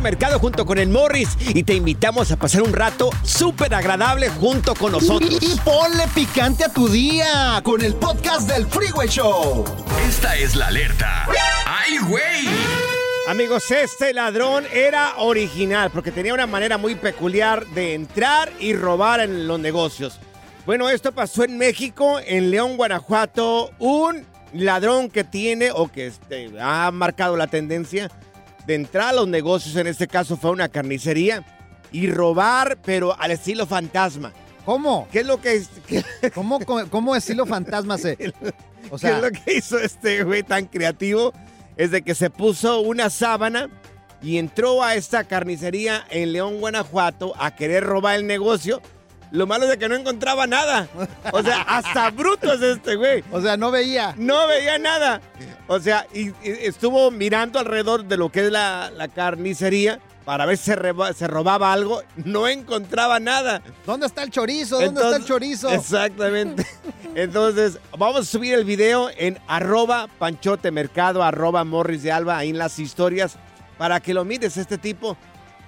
Mercado junto con el Morris y te invitamos a pasar un rato súper agradable junto con nosotros. Y, y ponle picante a tu día con el podcast del Freeway Show. Esta es la alerta. ¡Ay, güey! Amigos, este ladrón era original porque tenía una manera muy peculiar de entrar y robar en los negocios. Bueno, esto pasó en México, en León, Guanajuato. Un ladrón que tiene o que este, ha marcado la tendencia de entrar a los negocios, en este caso fue una carnicería, y robar, pero al estilo fantasma. ¿Cómo? ¿Qué es lo que... qué- ¿Cómo, cómo, cómo estilo fantasma se...? O ¿Qué es lo que hizo este güey tan creativo? Es de que se puso una sábana y entró a esta carnicería en León, Guanajuato, a querer robar el negocio. Lo malo es de que no encontraba nada. O sea, hasta bruto es este güey. o sea, no veía. No veía nada. O sea, y, y estuvo mirando alrededor de lo que es la, la carnicería para ver si se, reba- se robaba algo. No encontraba nada. ¿Dónde está el chorizo? ¿Dónde está el chorizo? Exactamente. Entonces, vamos a subir el video en arroba panchote mercado, arroba morris de alba, ahí en las historias, para que lo mires. Este tipo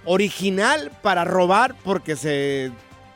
original para robar porque se,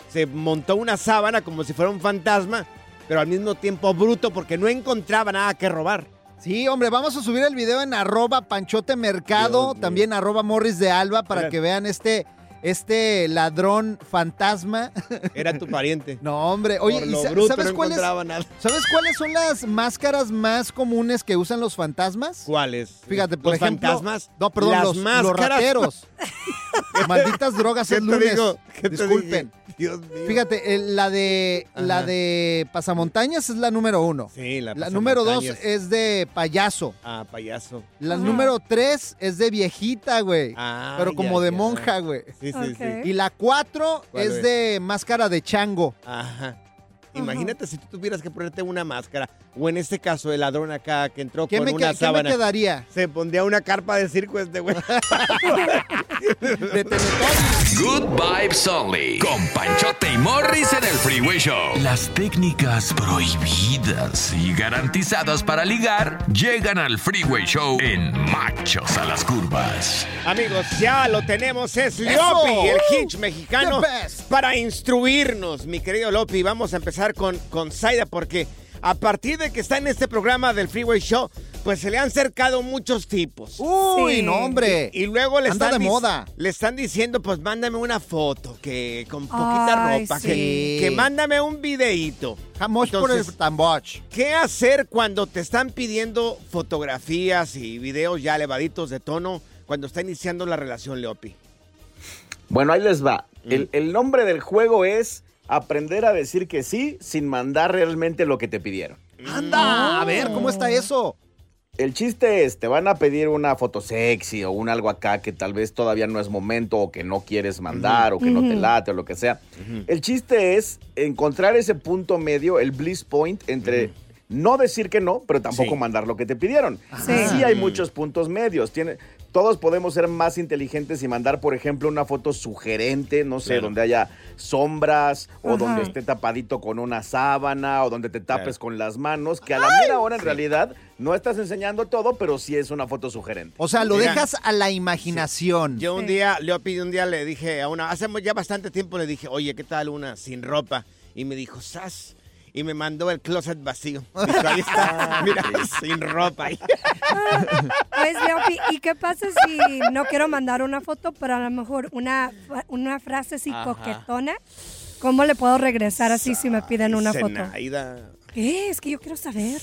se montó una sábana como si fuera un fantasma, pero al mismo tiempo bruto porque no encontraba nada que robar. Sí, hombre, vamos a subir el video en arroba panchote mercado, Dios también arroba morris de alba para que vean este, este ladrón fantasma. Era tu pariente. No, hombre, oye, Por ¿y lo sa- bruto ¿sabes, no cuáles, nada. ¿sabes cuáles son las máscaras más comunes que usan los fantasmas? ¿Cuáles? Fíjate, por Los ejemplo. fantasmas. No, perdón, las los, los máscaras. rateros. Malditas drogas ¿Qué es te lunes. digo? ¿Qué te Disculpen. Dios mío. Fíjate, la de la de pasamontañas es la número uno. Sí, la La número dos es de payaso. Ah, payaso. La número tres es de viejita, güey. Ah, pero como ya, de ya. monja, güey. Sí, sí, sí. Y la cuatro ¿Cuál es es? de máscara de chango. Ajá. Imagínate si tú tuvieras que ponerte una máscara, o en este caso el ladrón acá que entró ¿Qué con me, una que- qué me sábana, quedaría? se pondría una carpa de circo este güey. De. Good vibes only. Con Panchote y Morris en el Freeway Show. Las técnicas prohibidas y garantizadas para ligar llegan al Freeway Show en Machos a las Curvas. Amigos, ya lo tenemos, es. Lopi, el hitch mexicano, para instruirnos, mi querido Lopi. Vamos a empezar con, con Zaida, porque a partir de que está en este programa del Freeway Show, pues se le han cercado muchos tipos. Uy, Sí. no, hombre. Y luego le Anda están, de moda. le están diciendo, pues mándame una foto, que con poquita Ay, ropa, sí. que, que mándame un videíto. Jamosh por el tamboch. ¿Qué hacer cuando te están pidiendo fotografías y videos ya elevaditos de tono cuando está iniciando la relación, Leopi? Bueno, ahí les va. El, el nombre del juego es aprender a decir que sí sin mandar realmente lo que te pidieron. Anda, a ver, ¿cómo está eso? El chiste es, te van a pedir una foto sexy o un algo acá que tal vez todavía no es momento o que no quieres mandar o que no te late o lo que sea. El chiste es encontrar ese punto medio, el bliss point entre no decir que no, pero tampoco Sí. mandar lo que te pidieron. Sí. Sí hay muchos puntos medios. Tiene, todos podemos ser más inteligentes y mandar, por ejemplo, una foto sugerente, no sé, Claro. donde haya sombras o Ajá. donde esté tapadito con una sábana o donde te tapes Claro. con las manos, que a la mera hora en realidad no estás enseñando todo, pero sí es una foto sugerente. O sea, lo Mira. dejas a la imaginación. Yo un día, Leopi, un día le dije a una, hace ya bastante tiempo le dije, oye, ¿qué tal una sin ropa? Y me dijo, sas. Y me mandó el closet vacío. Ahí está, mira, sin ropa. ahí". Pues, Leopi, ¿y qué pasa si no quiero mandar una foto, pero a lo mejor una, una frase así Ajá. coquetona? ¿Cómo le puedo regresar así si me piden una foto? ¿Qué? Es que yo quiero saber.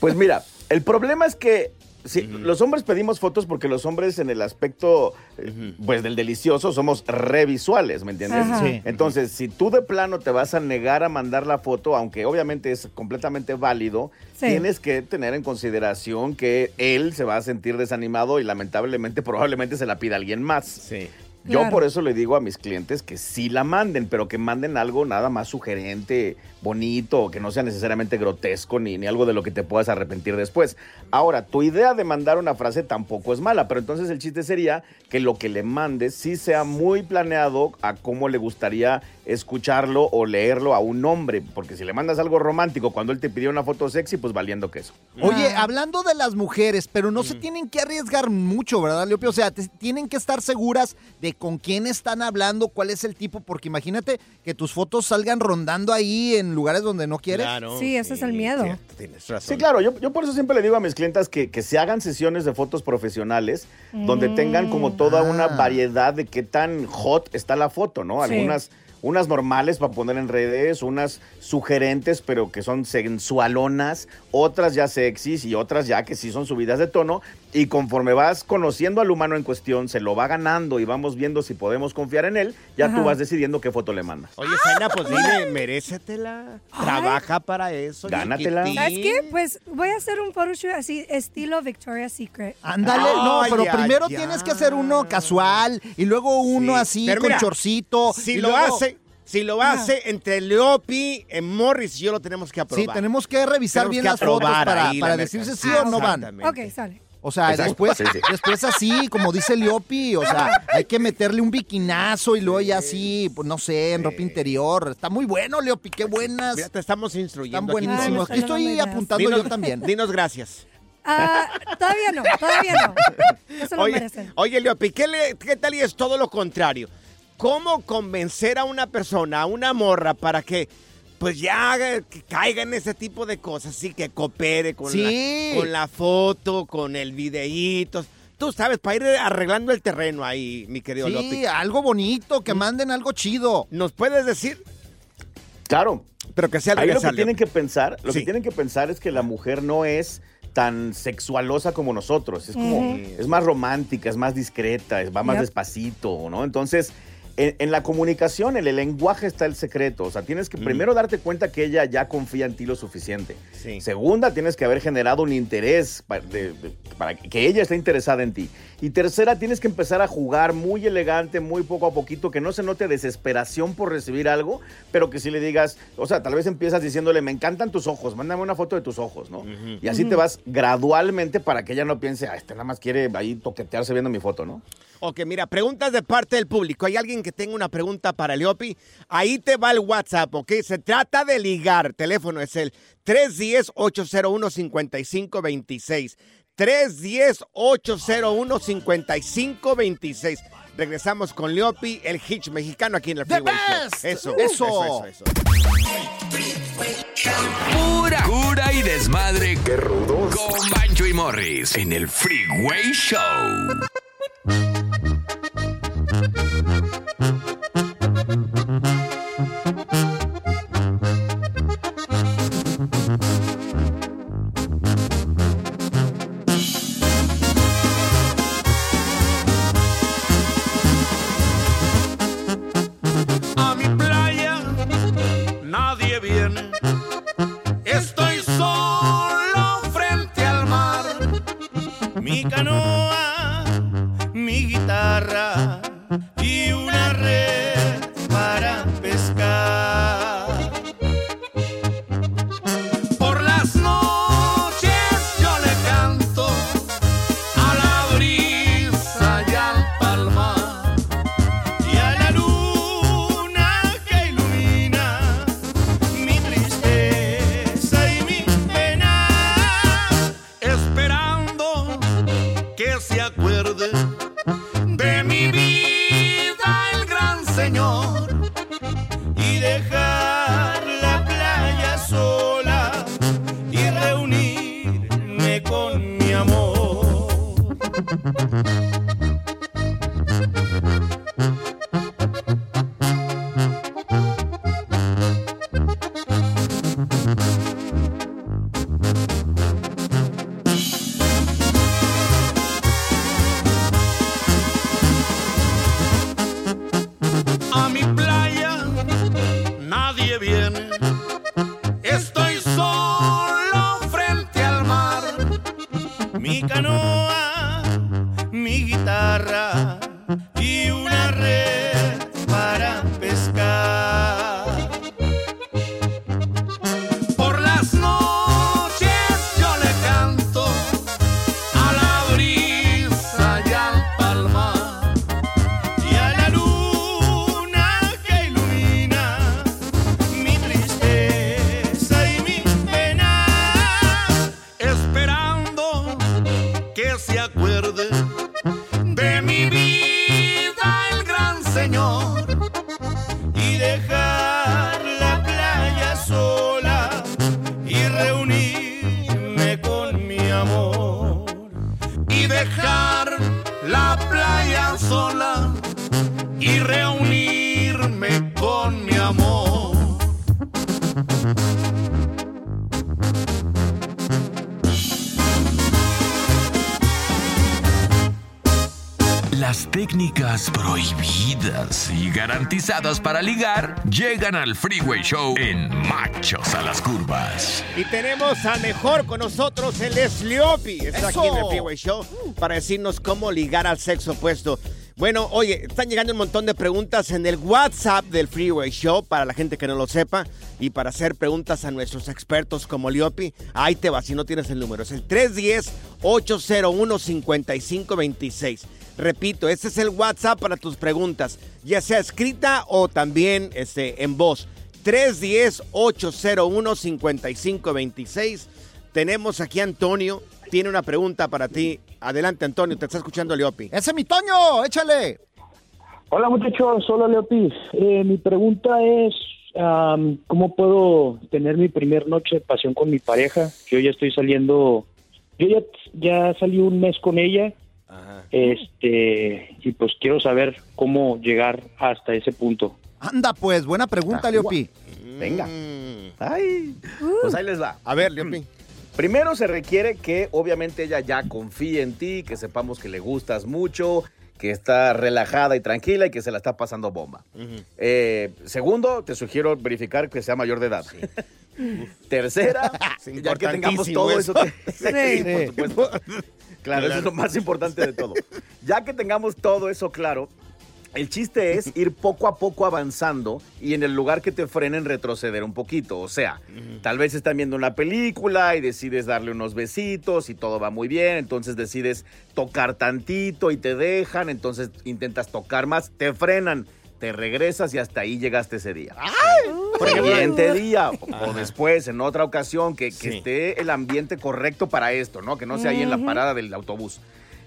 Pues mira, el problema es que Sí, los hombres pedimos fotos porque los hombres en el aspecto, eh, pues del delicioso, somos revisuales, ¿me entiendes? Sí. Entonces, si tú de plano te vas a negar a mandar la foto, aunque obviamente es completamente válido, Sí. tienes que tener en consideración que él se va a sentir desanimado y lamentablemente probablemente se la pida alguien más. Sí. Yo Claro. por eso le digo a mis clientes que sí la manden, pero que manden algo nada más sugerente, bonito, que no sea necesariamente grotesco ni, ni algo de lo que te puedas arrepentir después. Ahora, tu idea de mandar una frase tampoco es mala, pero entonces el chiste sería que lo que le mandes sí sea muy planeado a cómo le gustaría escucharlo o leerlo a un hombre, porque si le mandas algo romántico cuando él te pidió una foto sexy, pues valiendo queso. Oye, Ah. hablando de las mujeres, pero no se tienen que arriesgar mucho, ¿verdad, Leopio? O sea, te- tienen que estar seguras de con quién están hablando, cuál es el tipo, porque imagínate que tus fotos salgan rondando ahí en lugares donde no quieres. Claro, Sí, ese es el miedo. cierto, tienes razón. Sí, claro, yo, yo por eso siempre le digo a mis clientas que, que se hagan sesiones de fotos profesionales donde tengan como toda una Ah. variedad de qué tan hot está la foto, ¿no? Sí. Algunas unas normales para poner en redes, unas sugerentes pero que son sensualonas, otras ya sexys y otras ya que sí son subidas de tono y conforme vas conociendo al humano en cuestión, se lo va ganando y vamos viendo si podemos confiar en él, ya tú vas decidiendo qué foto le manda. Oye, Zaina, pues dile, merécetela. Trabaja para eso. Gánatela. chiquitín. ¿Sabes qué? Pues voy a hacer un photoshoot así, estilo Victoria's Secret. Ándale, no, pero primero tienes que hacer uno casual y luego uno Sí. así Pero con mira, chorcito. Si y lo luego- hace, si lo hace entre Leopi, en Morris y yo lo tenemos que aprobar. Sí, tenemos que revisar Tenemos bien que las fotos para, para la decirse sí o no van. Ok, sale. O sea, Exacto, después, sí, sí. después así, como dice Leopi, o sea, hay que meterle un biquinazo y luego ya así, pues no sé, en ropa interior. Está muy bueno, Leopi, qué buenas. Mira, te estamos instruyendo. Están buenísimos. Aquí estoy apuntando Dinos, yo también. Dinos gracias. Ah, todavía no, todavía no. Eso lo Oye, merecen. oye Leopi, ¿qué, le- ¿qué tal y es todo lo contrario? ¿Cómo convencer a una persona, a una morra, para que pues ya que caiga en ese tipo de cosas, sí, que coopere con, Sí. la, con la foto, con el videíto? Tú sabes, para ir arreglando el terreno ahí, mi querido Sí, Leopi. algo bonito, que manden algo chido. ¿Nos puedes decir? Claro, Pero que sea Ahí lo que tienen que pensar, lo Sí. que tienen que pensar es que la mujer no es tan sexualosa como nosotros, es como es más romántica, es más discreta, es- va más Yep. despacito, ¿no? Entonces, en, en la comunicación, en el lenguaje está el secreto, o sea, tienes que primero darte cuenta que ella ya confía en ti lo suficiente. Sí. Segunda, tienes que haber generado un interés pa- de- de- para que ella esté interesada en ti. Y tercera, tienes que empezar a jugar muy elegante, muy poco a poquito, que no se note desesperación por recibir algo, pero que sí le digas, o sea, tal vez empiezas diciéndole, me encantan tus ojos, mándame una foto de tus ojos, ¿no? Y así te vas gradualmente para que ella no piense, ah, este nada más quiere ahí toquetearse viendo mi foto, ¿no? Ok, mira, preguntas de parte del público. ¿Hay alguien que tenga una pregunta para Leopi? Ahí te va el WhatsApp, ¿ok? Se trata de ligar. Teléfono es el 310-801-5526. 310-801-5526. Regresamos con Leopi, el hitch mexicano aquí en el Freeway Show. Eso, Eso. eso, eso, eso. Pura cura y desmadre. ¡Qué rudos! Con Bancho y Morris en el Freeway Show. Se acuerde técnicas prohibidas y garantizadas para ligar llegan al Freeway Show en Machos a las Curvas. Y tenemos al mejor con nosotros, el Lesliopi. Está ¡Eso! aquí en el Freeway Show para decirnos cómo ligar al sexo opuesto. Bueno, oye, están llegando un montón de preguntas en el WhatsApp del Freeway Show para la gente que no lo sepa y para hacer preguntas a nuestros expertos como Liopi. Ahí te va, si no tienes el número. Es el 310-801-5526. Repito, este es el WhatsApp para tus preguntas, ya sea escrita o también este, en voz. 310-801-5526. Tenemos aquí a Antonio. Tiene una pregunta para ti. Adelante, Antonio. Te está escuchando Leopi. ¡Ese es mi Toño! ¡Échale! Hola muchachos, hola Leopis. Eh, mi pregunta es, am, ¿cómo puedo tener mi primer noche de pasión con mi pareja? Yo ya estoy saliendo, yo ya, ya salí un mes con ella, este, y pues quiero saber cómo llegar hasta ese punto. Anda, pues, buena pregunta, Ah, Leopi. Venga. Ay, pues ahí les va. A ver, Leopi. Primero se requiere que obviamente ella ya confíe en ti, que sepamos que le gustas mucho, que está relajada y tranquila y que se la está pasando bomba. Eh, segundo, te sugiero verificar que sea mayor de edad. Tercera, ya que tengamos todo eso. Sí, Sí. por supuesto. Claro, eso es lo más importante de todo. Ya que tengamos todo eso claro, el chiste es ir poco a poco avanzando y en el lugar que te frenen retroceder un poquito. O sea, tal vez están viendo una película y decides darle unos besitos y todo va muy bien, entonces decides tocar tantito y te dejan, entonces intentas tocar más, te frenan, te regresas y hasta ahí llegaste ese día. Por ejemplo, Siguiente día o después, en otra ocasión, que, que Sí. esté el ambiente correcto para esto, ¿no? Que no sea ahí en la parada del autobús.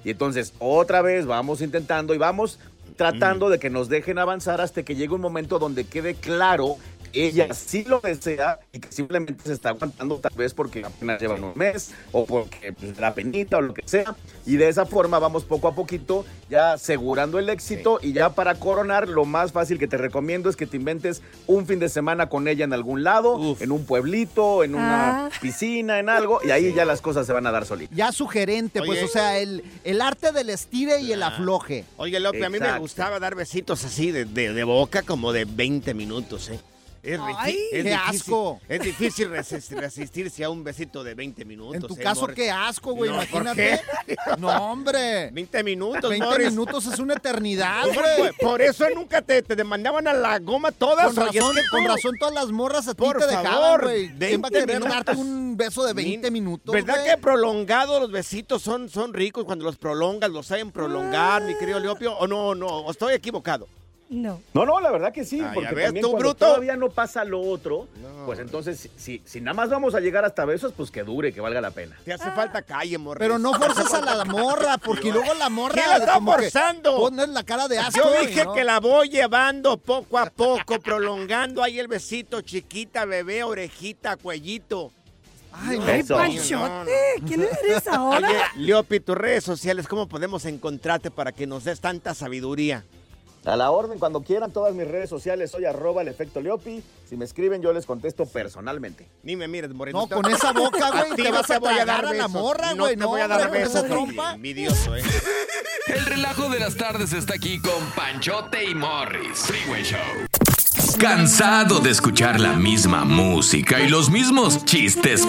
Y entonces, otra vez vamos intentando y vamos tratando de que nos dejen avanzar hasta que llegue un momento donde quede claro ella sí lo desea y que simplemente se está aguantando tal vez porque apenas llevan un mes o porque pues, la penita o lo que sea. Y de esa forma vamos poco a poquito ya asegurando el éxito y ya para coronar lo más fácil que te recomiendo es que te inventes un fin de semana con ella en algún lado, Uf. en un pueblito, en una Ah. piscina, en algo y ahí ya las cosas se van a dar solitas. Ya sugerente, pues, o sea, el, el arte del estire y el afloje. Oye, Leopi, a mí me gustaba dar besitos así de, de- de boca como de 20 minutos, ¿eh? Es, Ay, es qué difícil- asco. Es difícil resist- resistirse a un besito de 20 minutos. En tu ¿eh, caso, Morris? qué asco, güey, No, ¿por imagínate. No, hombre. 20 minutos, 20 Morris. minutos es una eternidad, güey. por eso nunca te, te demandaban a la goma todas. Con es razón, que con razón todas las morras a ti Por te dejaban, favor, güey. ¿Quién va a 20 querer minutos. darte un beso de 20 minutos, ¿Verdad que prolongados los besitos son, son ricos cuando los prolongas, los saben prolongar, mi querido Leopio? ¿O no, no? ¿O estoy equivocado? No. No, no, la verdad que sí, Ah, porque ya ves, también tú, cuando bruto. todavía no pasa lo otro, No. pues entonces si, si, si nada más vamos a llegar hasta besos, pues que dure, que valga la pena. Te hace falta calle, morris. Pero no forces a la morra, porque luego la morra ¿Quién la está forzando? pones la cara de asco. Yo dije ¿no? que la voy llevando poco a poco, prolongando ahí el besito, chiquita, bebé, orejita, cuellito. Ay, Ay, Eso. Panchote, ¿quién eres ahora? Oye, Leopi, tus redes sociales, ¿cómo podemos encontrarte para que nos des tanta sabiduría? A la orden, cuando quieran, todas mis redes sociales, soy arroba el efecto Leopi. Si me escriben, yo les contesto personalmente. Ni me mires, Moreno. No, con esa boca, güey, te vas a voy tragar a la morra, No güey, te no, voy a dar besos. esa trompa. Envidioso, ¿eh? El relajo de las tardes está aquí con Panchote y Morris. Freeway Show. ¿Cansado de escuchar la misma música y los mismos chistes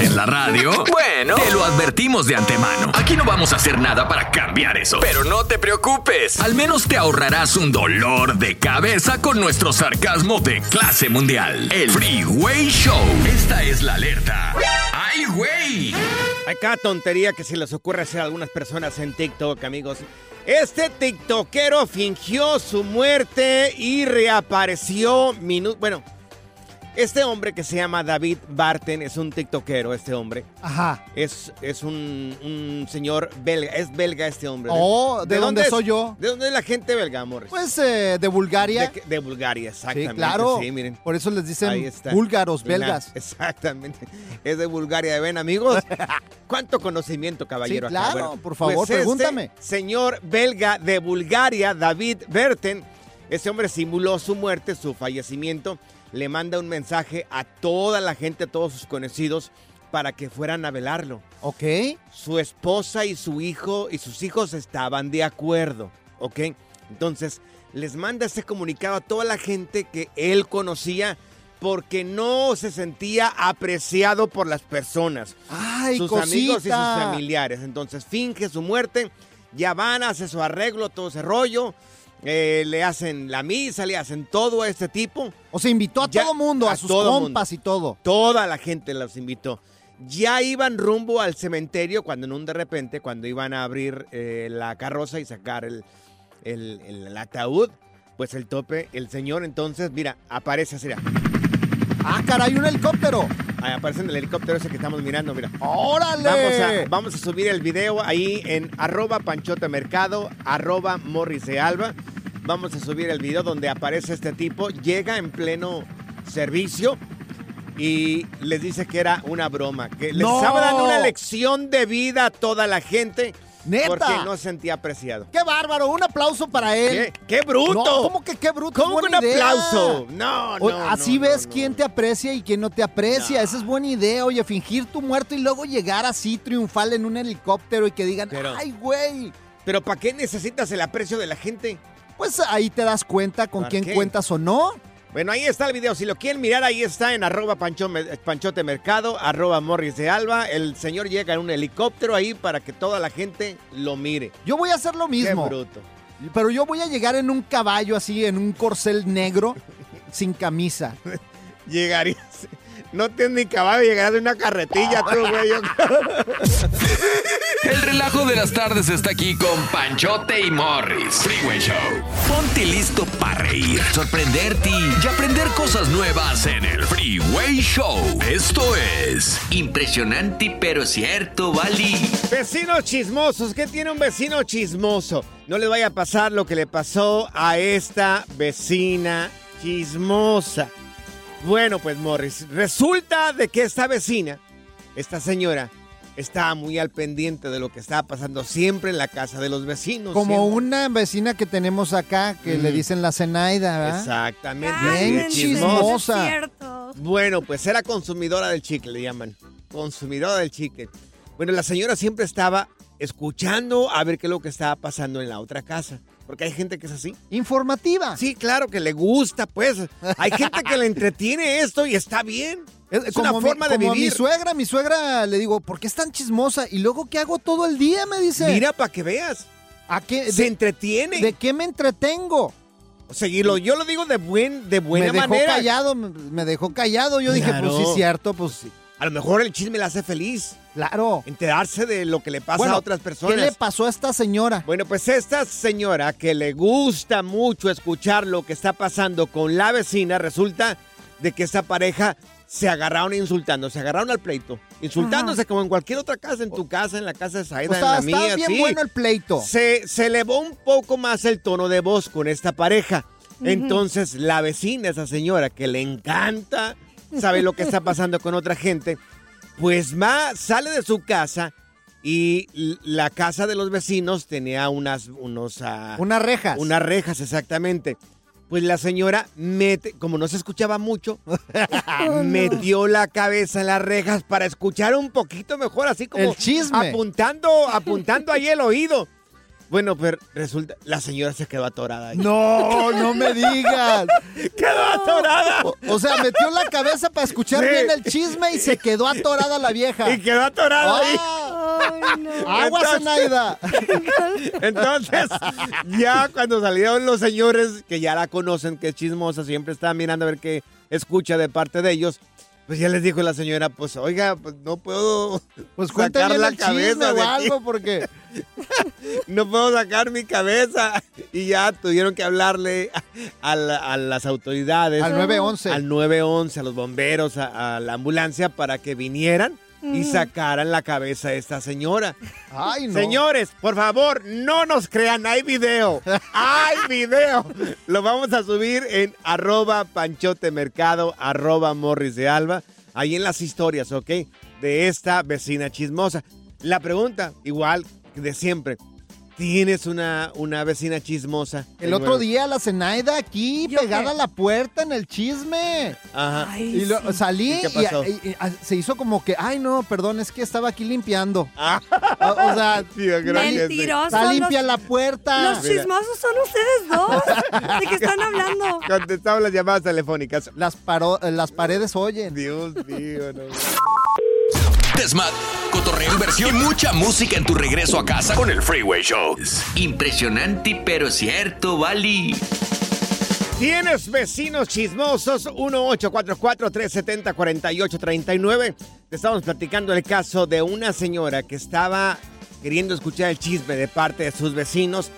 en la radio? Bueno, te lo advertimos de antemano. Aquí no vamos a hacer nada para cambiar eso. Pero no te preocupes. Al menos te ahorrarás un dolor de cabeza con nuestro sarcasmo de clase mundial. El Freeway Show. Esta es la alerta. ¡Ay, güey! Hay cada tontería que se les ocurre hacer a algunas personas en TikTok, amigos. Este TikTokero fingió su muerte y reapareció minutos. Bueno, este hombre que se llama David Barton es un TikTokero, este hombre. Ajá. Es, es un, un señor belga. Es belga este hombre. Oh, ¿de dónde soy yo? ¿De dónde es la gente belga, amor? Pues eh, de Bulgaria. De, de Bulgaria, exactamente. Sí, claro. Sí, miren. Por eso les dicen búlgaros, belgas. exactamente. Es de Bulgaria, ven amigos. ¿Cuánto conocimiento, caballero? Sí, acá? claro, Bueno, por favor, pues este pregúntame. señor belga de Bulgaria, David Berten, ese hombre simuló su muerte, su fallecimiento. Le manda un mensaje a toda la gente, a todos sus conocidos, para que fueran a velarlo. Ok. Su esposa y su hijo y sus hijos estaban de acuerdo, ¿ok? Entonces, les manda ese comunicado a toda la gente que él conocía porque no se sentía apreciado por las personas, Ay, sus cosita. amigos y sus familiares. Entonces, finge su muerte, ya van, hace su arreglo, todo ese rollo, eh, le hacen la misa, le hacen todo a este tipo. O sea, invitó a Ya, todo mundo, a, a sus compas y todo. Toda la gente los invitó. Ya iban rumbo al cementerio cuando en un de repente, cuando iban a abrir eh, la carroza y sacar el, el- el- el ataúd, pues el tope, el señor entonces, mira, aparece así, mira. Ah, caray, un helicóptero. Ahí aparece en el helicóptero ese que estamos mirando, mira. ¡Órale! Vamos a, vamos a subir el video ahí en arroba panchota mercado, arroba morris de alba. Vamos a subir el video donde aparece este tipo, llega en pleno servicio y les dice que era una broma, que les ¡No! estaba dando una lección de vida a toda la gente ¡Neta! porque no se sentía apreciado. ¡Qué bárbaro! Un aplauso para él. ¿Qué, qué bruto! No, ¿Cómo que qué bruto? ¿Cómo buena un idea. aplauso? No, no, O- Así no, ves no. quién te aprecia y quién no te aprecia. Esa es buena idea. Oye, fingir tu muerto y luego llegar así triunfal en un helicóptero y que digan, Pero- ¡ay, güey! Pero ¿para qué necesitas el aprecio de la gente? Pues ahí te das cuenta con ¿Para quién qué? cuentas o no. Bueno, ahí está el video. Si lo quieren mirar, ahí está en arroba pancho- panchote mercado, arroba morris de alba. El señor llega en un helicóptero ahí para que toda la gente lo mire. Yo voy a hacer lo mismo. Qué bruto. Pero yo voy a llegar en un caballo así, en un corcel negro, sin camisa. Llegarías. No tienes ni caballo, llegarás de una carretilla tú, güey. El relajo de las tardes está aquí con Panchote y Morris. Freeway Show. Ponte listo para reír, sorprenderte y aprender cosas nuevas en el Freeway Show. Esto es impresionante pero cierto, Bali. Vecinos chismosos, ¿qué tiene un vecino chismoso? No le vaya a pasar lo que le pasó a esta vecina chismosa. Bueno, pues Morris, resulta de que esta vecina, esta señora, estaba muy al pendiente de lo que estaba pasando siempre en la casa de los vecinos. Como siempre. una vecina que tenemos acá que le Mm. dicen la Zenaida, ¿verdad? Exactamente. Bien así de chismosa. Bueno, pues era consumidora del chicle, le llaman. Consumidora del chicle. Bueno, la señora siempre estaba escuchando a ver qué es lo que estaba pasando en la otra casa. Porque hay gente que es así. Informativa. Sí, claro, que le gusta, pues. Hay gente que le entretiene esto y está bien. Es, una como forma de como a vivir. mi suegra, mi suegra le digo, ¿por qué es tan chismosa? Y luego, ¿qué hago todo el día? Me dice. Mira para que veas. ¿A qué? Se de, entretiene. ¿De qué me entretengo? Seguirlo, yo lo digo de buen, de buena me dejó manera. callado, me, me dejó callado. Yo dije, pues sí, cierto, pues sí. A lo mejor el chisme le hace feliz. Claro. Enterarse de lo que le pasa Bueno, a otras personas. ¿Qué le pasó a esta señora? Bueno, pues esta señora que le gusta mucho escuchar lo que está pasando con la vecina, resulta de que esta pareja se agarraron insultando, se agarraron al pleito, insultándose como en cualquier otra casa, en tu casa, en la casa de Saida, O sea, en la está mía, bien sí. bueno el pleito. Se, se elevó un poco más el tono de voz con esta pareja. Entonces, la vecina, esa señora que le encanta, sabe lo que está pasando con otra gente, pues va, sale de su casa y la casa de los vecinos tenía unas, unos, ah, Unas rejas. unas rejas, exactamente. Pues la señora mete, como no se escuchaba mucho, metió la cabeza en las rejas para escuchar un poquito mejor, así como El chisme. apuntando, apuntando ahí el oído. Bueno, pero resulta, la señora se quedó atorada. ahí. No, no me digas. ¡Quedó atorada! O, o sea, metió la cabeza para escuchar Sí. bien el chisme y se quedó atorada la vieja. Y quedó atorada ahí. ¡Ah! Ay, no. ¡Agua, Zenaida! Entonces, ya cuando salieron los señores que ya la conocen, que es chismosa, siempre está mirando a ver qué escucha de parte de ellos, pues ya les dijo la señora, pues oiga, pues no puedo Pues sacar la cabeza o algo porque... no puedo sacar mi cabeza. Y ya tuvieron que hablarle a, la- a las autoridades. Al 911. Al 911, a los bomberos, a, a la ambulancia para que vinieran y sacaran la cabeza de esta señora. Ay, no. Señores, por favor, no nos crean, hay video. Hay video. Lo vamos a subir en arroba panchotemercado, arroba morris de alba. Ahí en las historias, ¿ok? De esta vecina chismosa. La pregunta, igual de siempre. ¿Tienes una, una vecina chismosa? El otro nuevo. día la Zenaida aquí ¿Yo pegada qué? a la puerta en el chisme. Ajá. Ay, Y lo- sí. salí ¿Y qué pasó? y, y- y- se hizo como que, ay no, perdón, es que estaba aquí limpiando. Ah, O, o sea, sí, gracias. Mentirosos. está limpia los, la puerta. los chismosos son ustedes dos. ¿De qué están hablando? Contestamos las llamadas telefónicas. Las, paro- eh, las paredes oyen. Dios mío, no. Desmad, cotorreo, inversión y mucha música en tu regreso a casa con el Freeway Show. Impresionante, pero cierto, Bali. ¿Tienes vecinos chismosos? 1-844-370-4839. Te estamos platicando el caso de una señora que estaba queriendo escuchar el chisme de parte de sus vecinos.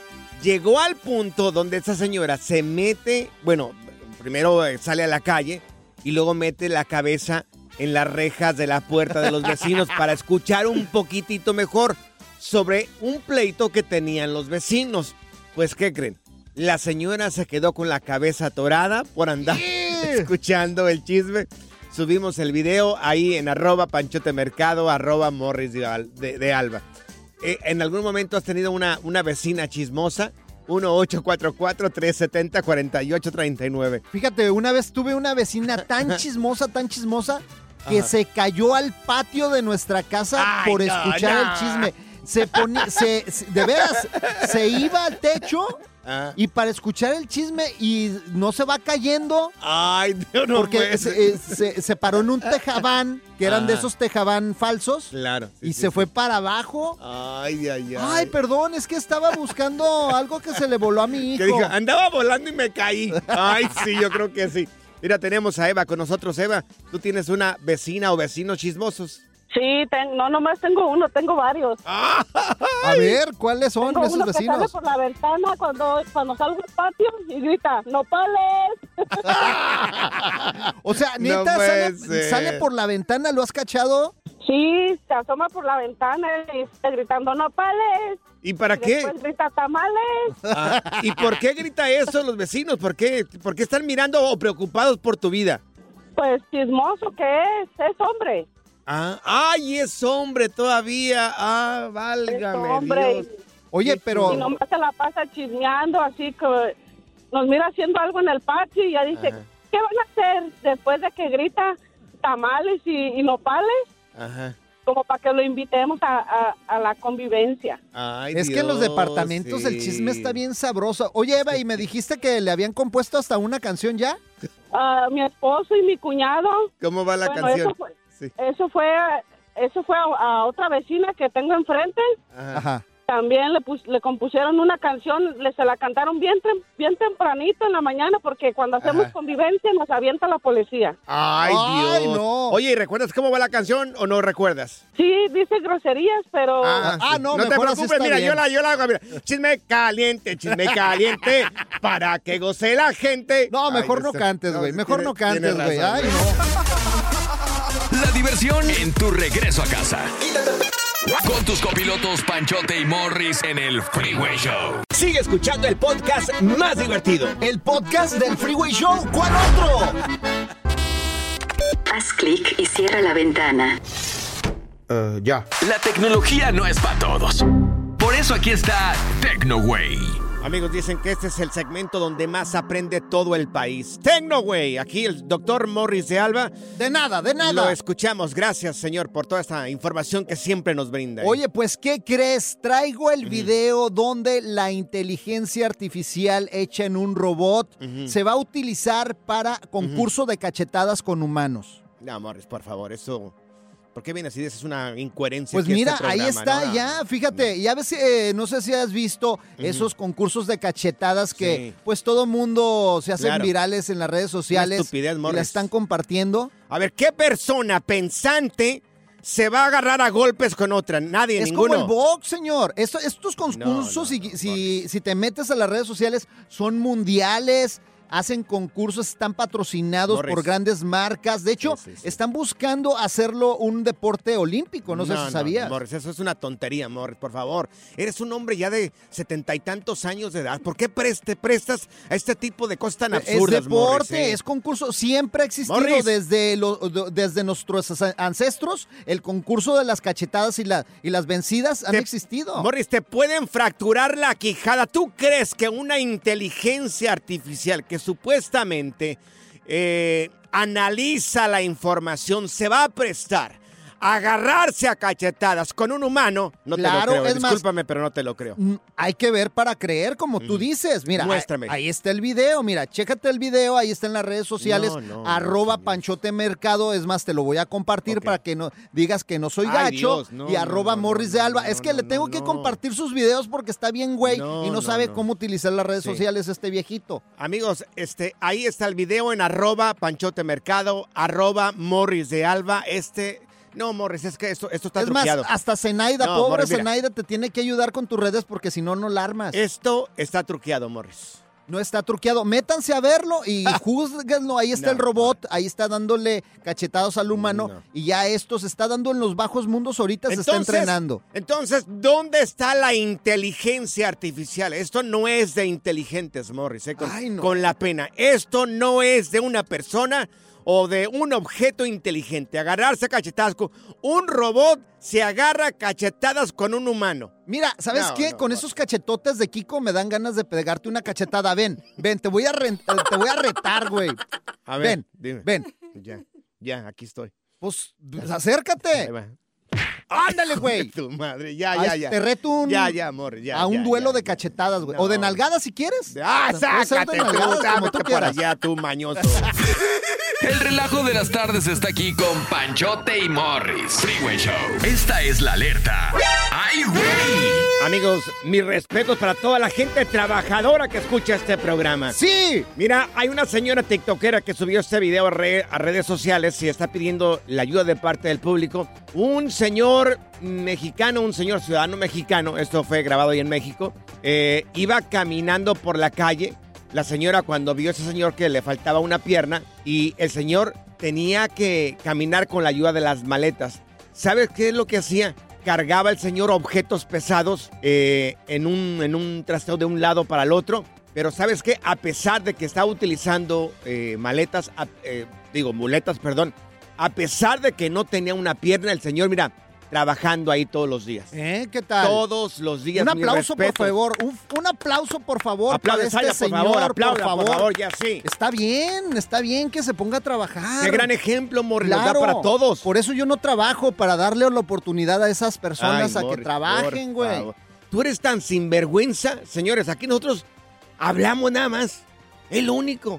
Llegó al punto donde esa señora se mete, bueno, primero eh, sale a la calle y luego mete la cabeza en las rejas de la puerta de los vecinos para escuchar un poquitito mejor sobre un pleito que tenían los vecinos. Pues, ¿qué creen? La señora se quedó con la cabeza atorada por andar escuchando el chisme. Subimos el video ahí en arroba panchotemercado, arroba morris de, Al- de- de alba. Eh, ¿En algún momento has tenido una, una vecina chismosa? 1-844-370-4839. Fíjate, una vez tuve una vecina tan chismosa, tan chismosa, que Ajá. se cayó al patio de nuestra casa Ay, por no, escuchar no. el chisme. Se ponía, se, se- de veras, se iba al techo Ah. y para escuchar el chisme y no se va cayendo. Ay, Dios, no porque se, eh, se- se paró en un tejabán, que eran de Ah. esos tejabán falsos, Claro. sí, y sí, se sí. fue para abajo. Ay, ay, ay. Ay, perdón, es que estaba buscando algo que se le voló a mi hijo. Que dijo, andaba volando y me caí. Ay, sí, yo creo que sí. Mira, tenemos a Eva con nosotros. Eva, ¿tú tienes una vecina o vecinos chismosos? Sí, ten- no nomás tengo uno, tengo varios. A ver, ¿cuáles son Tengo esos uno que sale vecinos? por la ventana cuando, cuando salgo al patio y grita, ¡nopales! O sea, neta, sale por la ventana, ¿lo has cachado? Sí, se asoma por la ventana y está gritando, ¡nopales! ¿Y para Y qué? Después grita, ¡tamales! Ah, ¿Y por qué grita eso los vecinos? ¿Por qué? ¿Por qué están mirando o preocupados por tu vida? Pues chismoso que es, es hombre. Ah, ¡Ay, es hombre todavía! ¡Ah, válgame Es hombre. Dios! Oye, Y pero nomás se la pasa chismeando, así que nos mira haciendo algo en el patio y ya dice, Ajá. ¿qué van a hacer después de que grita tamales y, y nopales? Ajá. Como para que lo invitemos a, a- a la convivencia. Ay, es que en los departamentos el chisme está bien sabroso. Oye, Eva, ¿y me dijiste que le habían compuesto hasta una canción ya? Ah, mi esposo y mi cuñado. ¿Cómo va la bueno, canción? Eso fue, Sí. eso fue, eso fue a, a otra vecina que tengo enfrente. Ajá. Ajá. También le, pus- le compusieron una canción, le, se la cantaron bien, tem- bien tempranito en la mañana porque cuando hacemos Ajá. convivencia nos avienta la policía. Ay, Ay, Dios. no. Oye, ¿y recuerdas cómo va la canción o no recuerdas? Sí, dice groserías, pero... Ah, no, no te preocupes, mira, bien. yo la, yo la hago, mira. Chisme caliente, chisme caliente, para que goce la gente. No, Ay, mejor no cantes, güey. Mejor tiene- no cantes, güey. Ay, no. La diversión en tu regreso a casa. Con tus copilotos Panchote y Morris en el Freeway Show. Sigue escuchando el podcast más divertido. El podcast del Freeway Show. ¿Cuál otro? Haz clic y cierra la ventana. La tecnología no es para todos. Por eso aquí está TecnoWay. Amigos, dicen que este es el segmento donde más aprende todo el país. Tecnoway, aquí el doctor Morris de Alba. De nada, de nada. Lo escuchamos. Gracias, señor, por toda esta información que siempre nos brinda. Oye, pues, ¿qué crees? Traigo el video donde la inteligencia artificial hecha en un robot se va a utilizar para concurso de cachetadas con humanos. No, Morris, por favor, eso... ¿Por qué vienes y dices una incoherencia? Pues a mira, este ahí está, no? ya, fíjate, ya ves, eh, no sé si has visto esos concursos de cachetadas que Sí. pues todo mundo se hacen Claro. virales en las redes sociales estupidez, y la están compartiendo. A ver, ¿qué persona pensante se va a agarrar a golpes con otra? Nadie, Es ninguno. como el box, señor. Esto- estos concursos, si, si- si te metes a las redes sociales, son mundiales, hacen concursos, están patrocinados Morris. por grandes marcas. De hecho, están buscando hacerlo un deporte olímpico. No, sé si sabías. Morris, eso es una tontería, Morris, por favor. Eres un hombre ya de setenta y tantos años de edad. ¿Por qué te prestas a este tipo de cosas tan absurdas, es deporte, Morris, es concurso. Siempre ha existido Morris. desde, lo- do- desde nuestros ancestros. El concurso de las cachetadas y, la- y las vencidas han Te- existido. Morris, te pueden fracturar la quijada. ¿Tú crees que una inteligencia artificial que supuestamente eh, analiza la información se va a prestar agarrarse a cachetadas con un humano? No Claro, te lo creo. es más- Discúlpame, pero no te lo creo. Mm, Hay que ver para creer, como tú dices. Mira, Muéstrame. Ahí, ahí está el video. Mira, chécate el video. Ahí está en las redes sociales. No, no, arroba Panchote Mercado. Es más, te lo voy a compartir para que no digas que no soy Ay, gacho. Dios, y arroba Morris de Alba. es que le tengo que compartir sus videos porque está bien, güey. Y no, sabe cómo utilizar las redes Sí. sociales este viejito. Amigos, este, ahí está el video en arroba Panchote Mercado, arroba Morris de Alba. Este, no, Morris, es que esto, esto está es más, truqueado. hasta Zenaida, No, pobre Morris. Zenaida, te tiene que ayudar con tus redes porque si no, no la armas. Esto está truqueado, Morris. No está truqueado. Métanse a verlo y juzguenlo. Ahí está No, el robot, ahí está dándole cachetados al humano. No. Y ya esto se está dando en los bajos mundos. Ahorita se está entrenando. Entonces, ¿dónde está la inteligencia artificial? Esto no es de inteligentes, Morris, eh, con, Ay, no. con la pena. Esto no es de una persona o de un objeto inteligente. Agarrarse a cachetadas con un robot se agarra a cachetadas con un humano. Mira, ¿sabes No, qué? no, Con esos cachetotes de Kiko me dan ganas de pegarte una cachetada. Ven, ven, te voy a, te voy a retar, güey. A ver, Ven, dime. ven. Ya, ya, aquí estoy. Pues, pues, acércate. Ándale, güey. Tu madre, ya, ya, ya. Te reto un, Ya, ya, amor, ya. a un ya, duelo ya, de cachetadas, güey. O de nalgadas si quieres. Ah, ser de sácate, tú, nalgadas, tú por quieras. allá, tú mañoso. El relajo de las tardes está aquí con Panchote y Morris. Freeway Show. Esta es la alerta. ¡Ay, güey! Amigos, mis respetos para toda la gente trabajadora que escucha este programa. ¡Sí! Mira, hay una señora tiktokera que subió este video a, re- a redes sociales y está pidiendo la ayuda de parte del público. Un señor mexicano, un señor ciudadano mexicano, esto fue grabado ahí en México, eh, iba caminando por la calle. La señora cuando vio a ese señor que le faltaba una pierna y el señor tenía que caminar con la ayuda de las maletas. ¿Sabes qué es lo que hacía? Cargaba el señor objetos pesados eh, en, un, en un trasteo de un lado para el otro. Pero ¿sabes qué? A pesar de que estaba utilizando eh, maletas, a- eh, digo, muletas, perdón, a pesar de que no tenía una pierna, el señor, mira, trabajando ahí todos los días. ¿Eh? ¿Qué tal? Todos los días. Un aplauso, por favor. Un, un aplauso, por favor, Aplaude, este Saya, por señor, favor, aplauda, por por favor. favor, ya sí. Está bien, está bien que se ponga a trabajar. Qué gran ejemplo, Morris, Claro. para todos. Por eso yo no trabajo, para darle la oportunidad a esas personas Ay, a que trabajen, güey. favor. Tú eres tan sinvergüenza, señores. Aquí nosotros hablamos nada más. El único.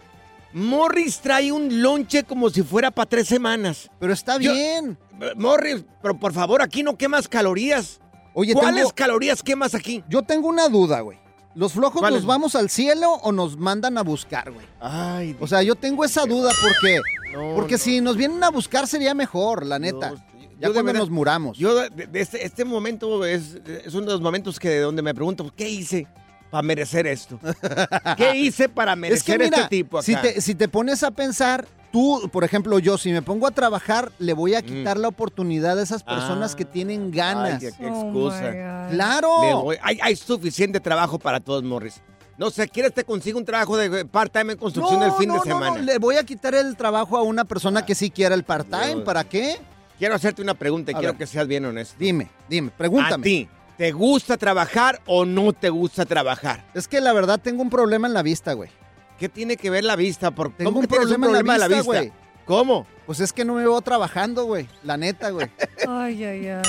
Morris trae un lonche como si fuera para tres semanas. Pero está bien. Morris, pero por favor, aquí no quemas calorías. Oye, ¿Cuáles tengo- calorías quemas aquí? Yo tengo una duda, güey. ¿Los flojos nos vamos al cielo o nos mandan a buscar, güey? Ay, O sea, yo tengo esa duda porque, No, porque no. si nos vienen a buscar sería mejor, la neta. Dios, ya yo de cuando nos muramos. Yo, de, de este, este momento es, es uno de los momentos que donde me pregunto, ¿qué hice para merecer esto? ¿Qué hice para es merecer que mira, este tipo acá? si te, si te pones a pensar, tú, por ejemplo, yo, si me pongo a trabajar, le voy a quitar la oportunidad a esas personas Mm. Ah. que tienen ganas. Ay, qué, qué Oh, excusa. ¡Claro! Voy- hay, hay suficiente trabajo para todos, Morris. No sé, ¿quieres te consigo un trabajo de part-time en construcción el fin no, de no, semana? no, le voy a quitar el trabajo a una persona que sí quiera el part-time. ¿Para qué? Quiero hacerte una pregunta y A quiero ver. que seas bien honesto. Dime, dime, A pregúntame. ti, ¿Te gusta trabajar o no te gusta trabajar? Es que la verdad tengo un problema en la vista, güey. ¿Qué tiene que ver la vista? ¿Por Tengo ¿Cómo un que problema, problema en la vista, güey? ¿Cómo? Pues es que no me veo trabajando, güey. La neta, güey. Ay, ay, ay.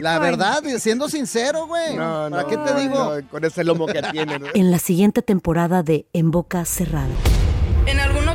La verdad, siendo sincero, güey. ¿Para qué te digo? no, con ese lomo que tiene. ¿no? En la siguiente temporada de En Boca Cerrada.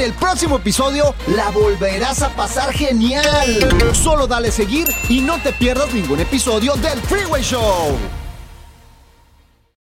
en el próximo episodio la volverás a pasar genial. Solo dale seguir y no te pierdas ningún episodio del Freeway Show.